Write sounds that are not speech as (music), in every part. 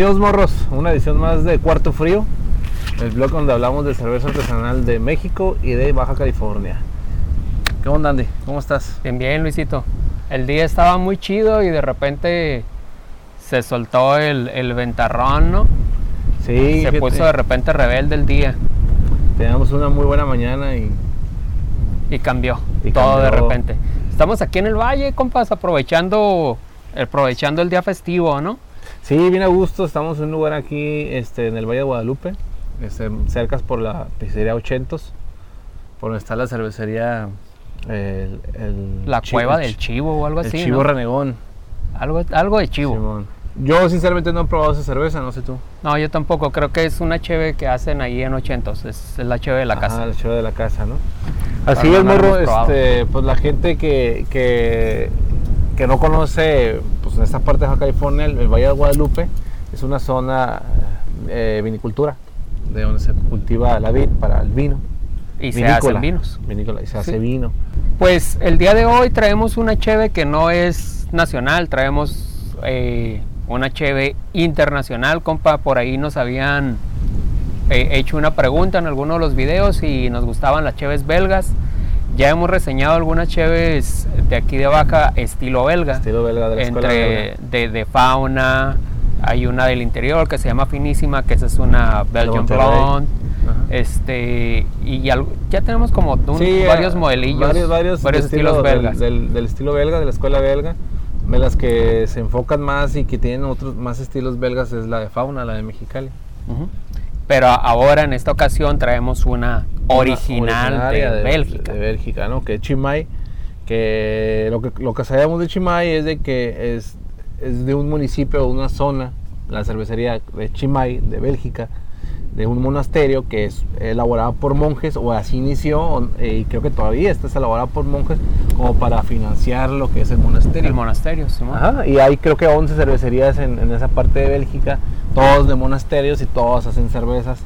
Bienvenidos morros, una edición más de Cuarto Frío, el blog donde hablamos de cerveza artesanal de México y de Baja California. ¿Qué onda Andy? ¿Cómo estás? Bien, bien Luisito. El día estaba muy chido y de repente se soltó el, el ventarrón, ¿no? Sí. Se puso de repente rebelde el día Teníamos una muy buena mañana y, y cambió Y todo de repente. Estamos aquí en el valle, compas, aprovechando, aprovechando el día festivo, ¿no? Sí, bien a gusto. Estamos en un lugar aquí este, en el Valle de Guadalupe, este, cercas por la pizzería 800, por donde está la cervecería. El, el La cueva el del chi- chivo o algo el así. Chivo ¿no? Renegón. Algo, algo de chivo. Simón. Yo sinceramente no he probado esa cerveza, no sé tú. No, yo tampoco. Creo que es una cheve que hacen ahí en 80 Es, es la cheve de la Ajá, casa. la cheve de la casa, ¿no? Para Así no es, morro, este, pues la gente que, que, que no conoce, pues en esta parte de Baja California, el, el Valle de Guadalupe, es una zona eh, vinicultura, de donde se cultiva la vid para el vino. Y se Vinícola. hacen vinos. Vinícola, y se hace vino. Pues el día de hoy traemos una cheve que no es nacional, traemos eh, una cheve internacional, compa. Por ahí nos habían eh, hecho una pregunta en algunos de los videos y nos gustaban las cheves belgas. Ya hemos reseñado algunas cheves de aquí de Baja estilo belga, Estilo belga de la escuela entre belga. de, de fauna. Hay una del interior que se llama Finísima, que esa es una Belgian. Blonde. Este, y al- ya tenemos como un- Sí, varios modelillos, Varios, varios, varios de estilos estilo del- belgas. Del, del estilo belga, de la escuela belga. De las que se enfocan más y que tienen otros más estilos belgas es la de fauna, la de Mexicali. Ujú. Pero ahora en esta ocasión traemos una original de, Bélgica. De, Bélgica, ¿no? Que Chimay. Que lo que, lo que sabemos de Chimay es de que es, es de un municipio una zona, la cervecería de Chimay, de Bélgica, de un monasterio que es elaborada por monjes, o así inició, eh, y creo que todavía está elaborada por monjes, como para financiar lo que es el monasterio. El monasterio. Ajá, y hay creo que 11 cervecerías en, en esa parte de Bélgica, todos de monasterios y todos hacen cervezas.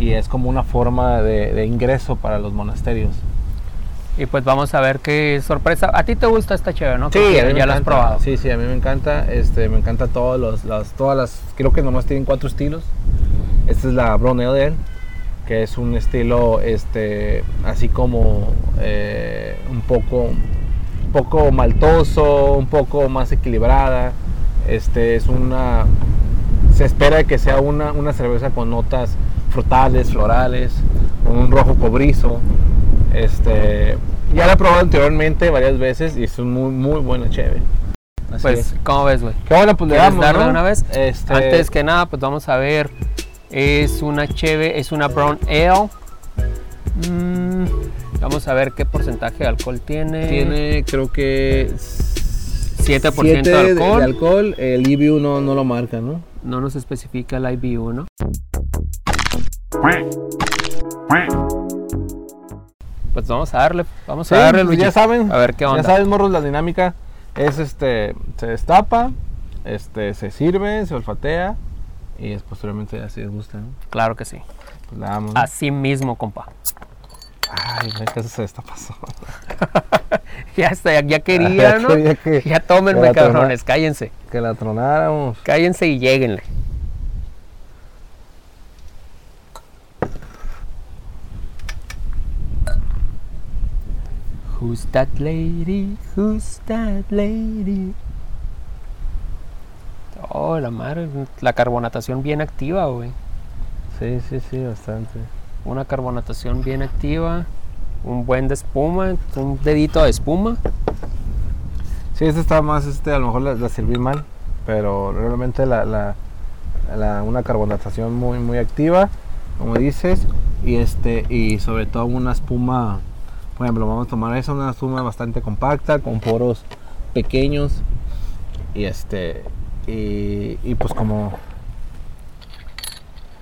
Y es como una forma de, de ingreso para los monasterios. Y pues vamos a ver qué sorpresa. A ti te gusta esta chévere, ¿no? Sí, a mí ya la has probado. Sí, sí, a mí me encanta. Este, me encanta todos los, las, todas las, creo que nomás tienen cuatro estilos. Esta es la Brown Ale Ale, que es un estilo, este, así como eh, un poco, un poco maltoso, un poco más equilibrada. Este, es una, se espera que sea una, una cerveza con notas frutales, florales, un rojo cobrizo. Este, ya la he probado anteriormente varias veces y es un muy, muy buena chévere. Así Pues, es. ¿cómo ves, güey? Qué bueno, pues le ¿Quieres damos, darle ¿no? una vez? Este, Antes que nada, pues vamos a ver. Es una cheve, es una brown ale. Mm, vamos a ver qué porcentaje de alcohol tiene. tiene, creo que 7% 7 de alcohol. de alcohol. El IBU no, no lo marca, ¿no? No nos especifica el IBU, ¿no? Pues vamos a darle, vamos Sí, a darle, pues ya saben. A ver qué onda. Ya saben, morros, la dinámica es este, se destapa, este, se sirve, se olfatea y es posteriormente ya si les gusta, ¿no? Claro que sí. Pues la. Así mismo, compa. Ay, que eso se destapa. (laughs) Ya está, ya, ya quería, ¿no? Quería que- Ya tómenme, que cabrones, cállense. Que la tronáramos. Cállense y lléguenle. Who's that lady? Who's that lady? Oh, la madre, la carbonatación bien activa, güey. Sí, sí, sí, bastante. Una carbonatación bien activa, un buen de espuma, un dedito de espuma. Sí, esta está más, este, a lo mejor la, la serví mal, pero realmente la, la- la- una carbonatación muy, muy activa, como dices, y este, y sobre todo una espuma, por ejemplo, vamos a tomar esa, una espuma bastante compacta, con poros pequeños, y este, y, y pues como,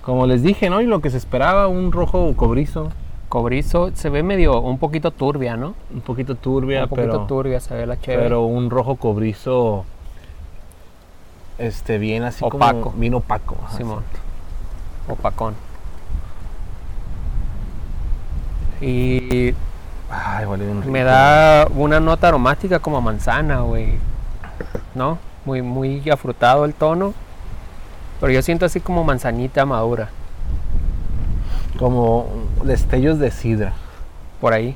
como les dije, ¿no? Y lo que se esperaba, un rojo cobrizo, Cobrizo, se ve medio, un poquito turbia, ¿no? un poquito turbia, un poquito pero... turbia se ve la chévere. Pero un rojo cobrizo, este, bien así Opaco. como bien opaco. Simón. Opacón. Y Ay, huele bien rico. me da una nota aromática como a manzana, güey. ¿No? Muy, muy afrutado el tono. Pero yo siento así como manzanita madura, Como destellos de sidra. por ahí,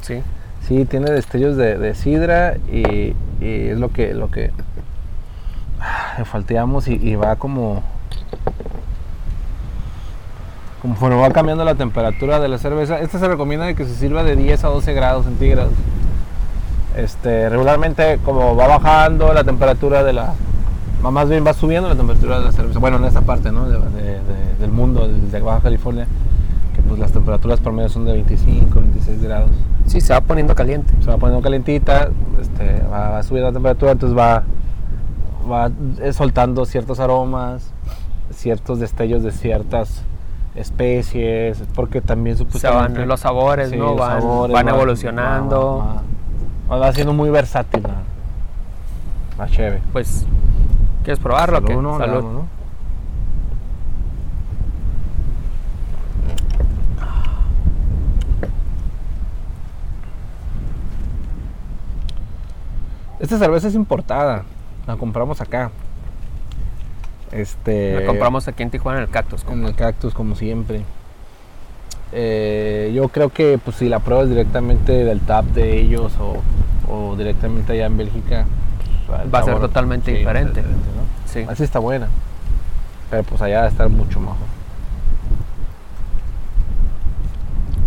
sí. Sí, tiene destellos de, de sidra y, y es lo que lo que ah, le falteamos y, y va como conforme va cambiando la temperatura de la cerveza. Esta se recomienda de que se sirva de 10 a 12 grados centígrados. Este, regularmente como va bajando la temperatura de la más bien va subiendo la temperatura de la cerveza. Bueno, en esta parte, ¿no? De- de- de- del mundo, de Baja California, que pues las temperaturas promedio son de 25, 26 grados Sí, se va poniendo caliente. se va poniendo calentita, este, va, va subiendo la temperatura, entonces va, va eh, soltando ciertos aromas, ciertos destellos de ciertas especies, porque también Se supuestamente... van los sabores, Sí, ¿no? los Van, sabores, van va- evolucionando. Va, va- va siendo muy versátil la, la cheve. Pues, ¿quieres probarlo? Salud, ¿no? Salud. damos, ¿no? Esta cerveza es importada, la compramos acá. Este, La compramos aquí en Tijuana en el Cactus. en el cactus como siempre. Eh, yo creo que pues si la pruebas directamente del tap de ellos o, o directamente allá en Bélgica, pues, Va a ser totalmente sí, diferente. ¿no? Sí. Así está buena. Pero pues allá va a estar mucho mejor.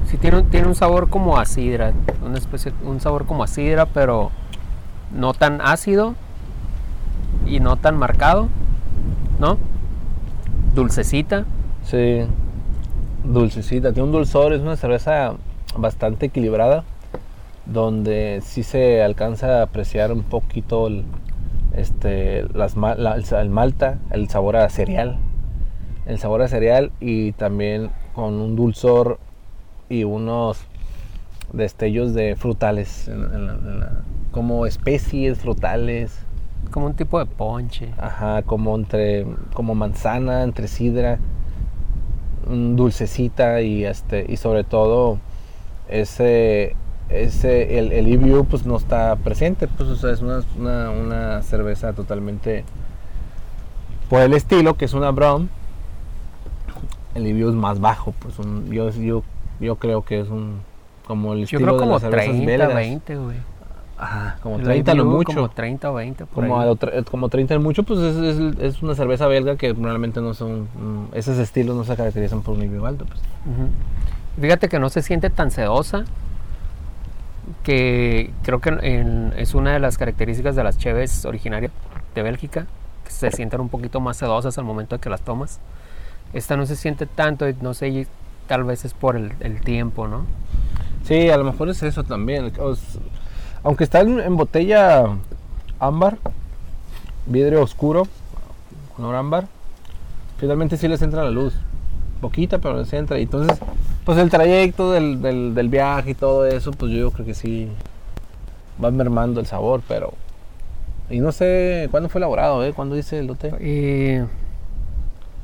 Sí, tiene, un- tiene un sabor como a sidra, una especie, un sabor como a sidra, pero no tan ácido y no tan marcado, ¿no? Dulcecita, Sí, dulcecita, tiene un dulzor, es una cerveza bastante equilibrada, donde sí se alcanza a apreciar un poquito el, este, el, malta, el sabor a cereal, el sabor a cereal y también con un dulzor y unos destellos de frutales, como especies frutales. Como un tipo de ponche. Ajá, como entre como manzana, entre sidra, dulcecita y este y sobre todo ese ese el, el IBU pues no está presente, pues o sea, es una, una, una cerveza totalmente por el estilo que es una brown. El IBU es más bajo, pues un- yo yo yo creo que es un como el Yo estilo creo de como las cervezas 30, belgas. 20, güey. Ajá, como El 30 lo mucho. Como 30 o 20, por Como, ahí. a lo tre- como 30 en mucho, pues es, es- es una cerveza belga que realmente no son. mm, esos estilos no se caracterizan por un IBU alto. Pues. Fíjate que no se siente tan sedosa, que creo que en- es una de las características de las cheves originarias de Bélgica, que se sienten un poquito más sedosas al momento de que las tomas. Esta no se siente tanto, no sé, tal vez es por el, el tiempo, ¿no? Sí, a lo mejor es eso también. Aunque está en, en botella ámbar, vidrio oscuro, color ámbar, finalmente sí les entra la luz. Poquita, pero les entra. Y entonces, pues el trayecto del, del- del viaje y todo eso, pues yo creo que sí va mermando el sabor, pero. Y no sé cuándo fue elaborado, ¿eh? ¿Cuándo dice el lote? Eh,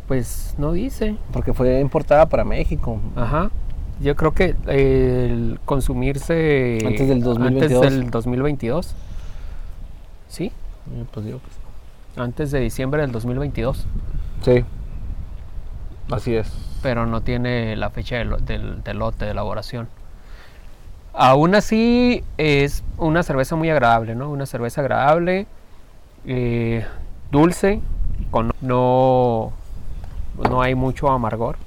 pues no dice. Porque fue importada para México. Ajá. Yo creo que el consumirse Antes del 2022. Antes del 2022. Sí, Eh, Pues digo que sí. antes de diciembre del 2022. Sí. Así es. pero no tiene la fecha del, del- del lote de elaboración. Aún así es una cerveza muy agradable, ¿no? Una cerveza agradable, eh, dulce, con no, no hay mucho amargor.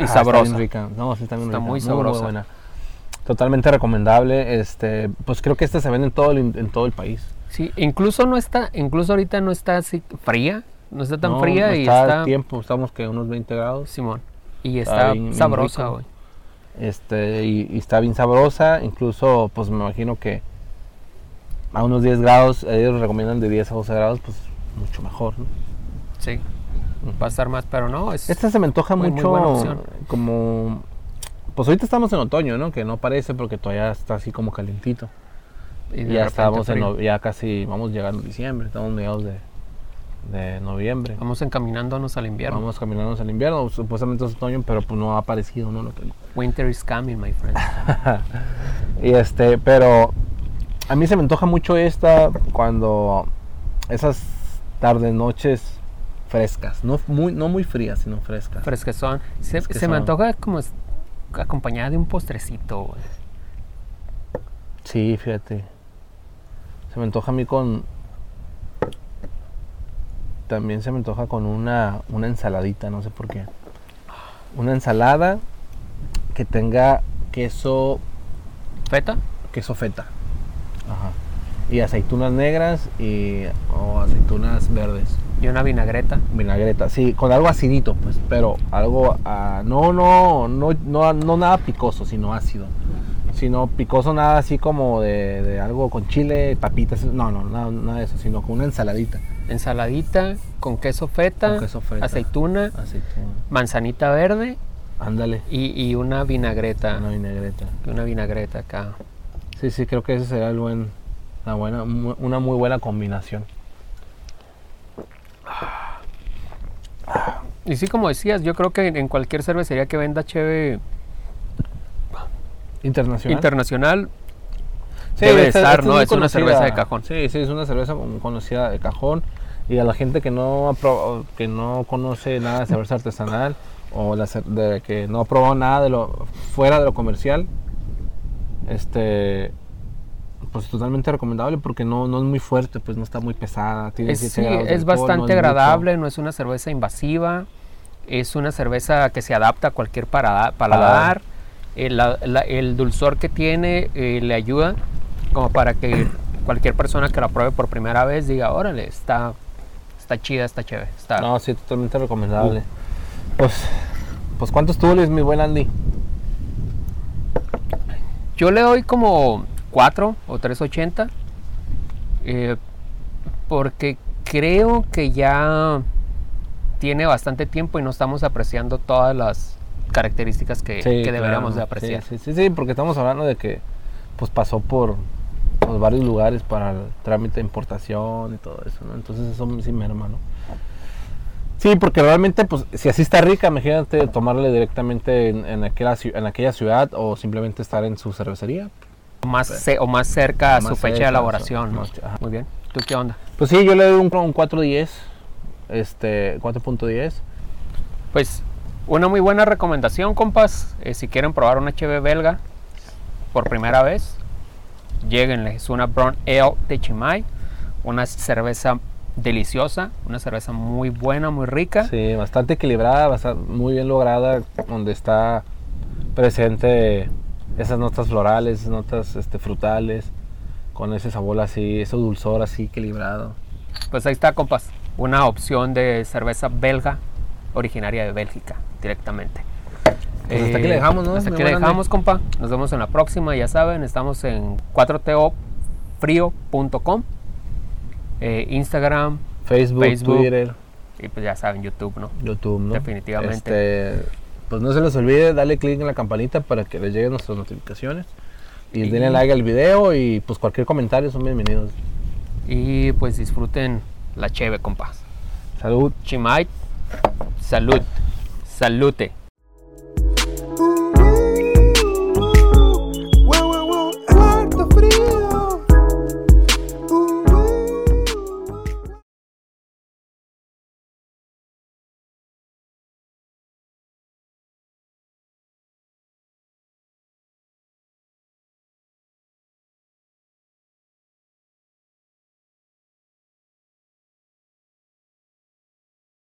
Y Ah, está sabrosa. bien rica. No, sí está bien Está rica. muy sabrosa. buena. Totalmente recomendable. Este, pues creo que esta se vende en todo el, en todo el país. Sí, incluso no está, incluso ahorita no está así fría, no está tan No, fría y está está a tiempo, estamos que unos 20 grados. Simón y Está está bien- sabrosa, güey. Este, y, y está bien sabrosa. Incluso, pues me imagino que a unos 10 grados, ellos recomiendan de 10 a 12 grados, pues mucho mejor. ¿no? Sí, va a estar más, pero no, es Esta se me antoja Muy, muy mucho buena opción. como... Pues ahorita estamos en otoño, ¿no? Que no parece porque todavía está así como calentito. y ya estamos en, no- ya casi, vamos llegando a diciembre, estamos mediados de, de noviembre. Vamos encaminándonos al invierno. Vamos caminándonos al invierno, supuestamente es otoño, pero pues no ha aparecido, ¿no? Lo que- Winter is coming, my friend. (laughs) y este, pero a mí se me antoja mucho esta cuando esas tardes, noches frescas, no muy, no muy frías, sino frescas. Fresquezón. Se, se me antoja como acompañada de un postrecito, güey. Sí, fíjate. Se me antoja a mí con. También se me antoja con una, una ensaladita, no sé por qué. Una ensalada que tenga queso, ¿Feta? queso feta. Ajá. Y aceitunas negras y o aceitunas verdes. Y una vinagreta. Vinagreta, sí, con algo acidito, pues, pero algo, ah, no, no, no, no, no nada picoso, sino ácido. Sino picoso nada así como de, de algo con chile, papitas, no, no, nada, nada de eso, sino con una ensaladita. Ensaladita con queso feta, Con queso feta. aceituna, Aceituna. manzanita verde Ándale, y, y una vinagreta. una vinagreta. Una vinagreta acá. Sí, sí, creo que ese será el buen, una buena, una muy buena combinación. Y sí, como decías, yo creo que en cualquier cervecería que venda cheve Internacional. internacional, Sí, debe esta- estar, esta ¿no? Es una cerveza de cajón. Sí, sí, es una cerveza con- conocida de cajón. Y a la gente que no, que no conoce nada de cerveza artesanal o la de que no ha probado nada de lo fuera de lo comercial, este pues totalmente recomendable porque no, no es muy fuerte, pues no está muy pesada. Tiene es, 7 sí, es alcohol, no bastante agradable, no es una cerveza invasiva, es una cerveza que se adapta a cualquier parada- paladar. El, la- la- el dulzor que tiene eh, le ayuda como para que cualquier persona que la pruebe por primera vez diga, órale, está, está chida, está chévere. Está, No, sí, totalmente recomendable. Pues, pues ¿cuántos tules, mi buen Andy? Yo le doy como 4 o 380 eh, porque creo que ya tiene bastante tiempo y no estamos apreciando todas las características que, Sí, que deberíamos claro. de apreciar. Sí, sí, sí, porque estamos hablando de que pues pasó por pues, varios lugares para el trámite de importación y todo eso, ¿no? Entonces eso sí merma, ¿no? Sí, porque realmente, pues, si así está rica, imagínate tomarle directamente en, en aquella, en aquella ciudad o simplemente estar en su cervecería. Más o más cerca a Más su fecha cerca, de elaboración. Muy bien. ¿Tú qué onda? Pues sí, yo le doy un, un 4.10, este, 4.10. Pues una muy buena recomendación, compas. eh, si quieren probar una HB belga por primera vez, lleguenle. Es una Brown Ale de Chimay, una cerveza deliciosa, una cerveza muy buena, muy rica. Sí, bastante equilibrada, bastante, muy bien lograda, donde está presente esas notas florales, esas notas este, frutales, con ese sabor así, ese dulzor así equilibrado. Pues ahí está, compas. Una opción de cerveza belga originaria de Bélgica directamente. Eh, Pues hasta aquí le dejamos, ¿no? Hasta aquí le dejamos, compa. Nos vemos en la próxima. Ya saben, estamos en 4tofrio.com, eh, Instagram Facebook, Facebook. Twitter, y pues ya saben, YouTube, ¿no? YouTube, ¿no? Definitivamente. Este, pues no se les olvide darle clic en la campanita para que les lleguen nuestras notificaciones. Y, Y- denle like al video y pues cualquier comentario son bienvenidos. Y pues disfruten la cheve, compas. Salud. Chimay, salud, salute.